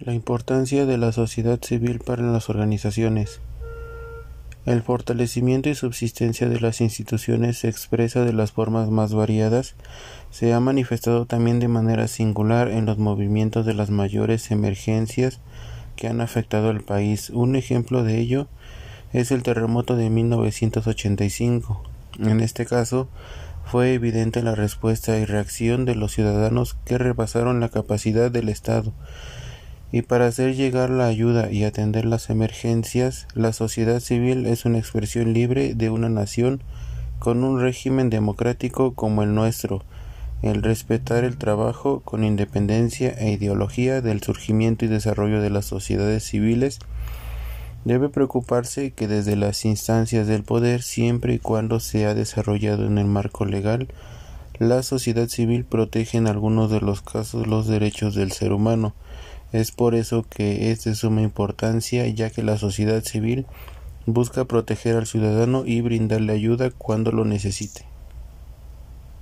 La importancia de la sociedad civil para las organizaciones. El fortalecimiento y subsistencia de las instituciones se expresa de las formas más variadas, se ha manifestado también de manera singular en los movimientos de las mayores emergencias que han afectado al país. Un ejemplo de ello es el terremoto de 1985. En este caso, fue evidente la respuesta y reacción de los ciudadanos que rebasaron la capacidad del Estado y para hacer llegar la ayuda y atender las emergencias, la sociedad civil es una expresión libre de una nación con un régimen democrático como el nuestro, el respetar el trabajo con independencia e ideología del surgimiento y desarrollo de las sociedades civiles, debe preocuparse que desde las instancias del poder, siempre y cuando se ha desarrollado en el marco legal, la sociedad civil protege en algunos de los casos los derechos del ser humano, es por eso que es de suma importancia ya que la sociedad civil busca proteger al ciudadano y brindarle ayuda cuando lo necesite.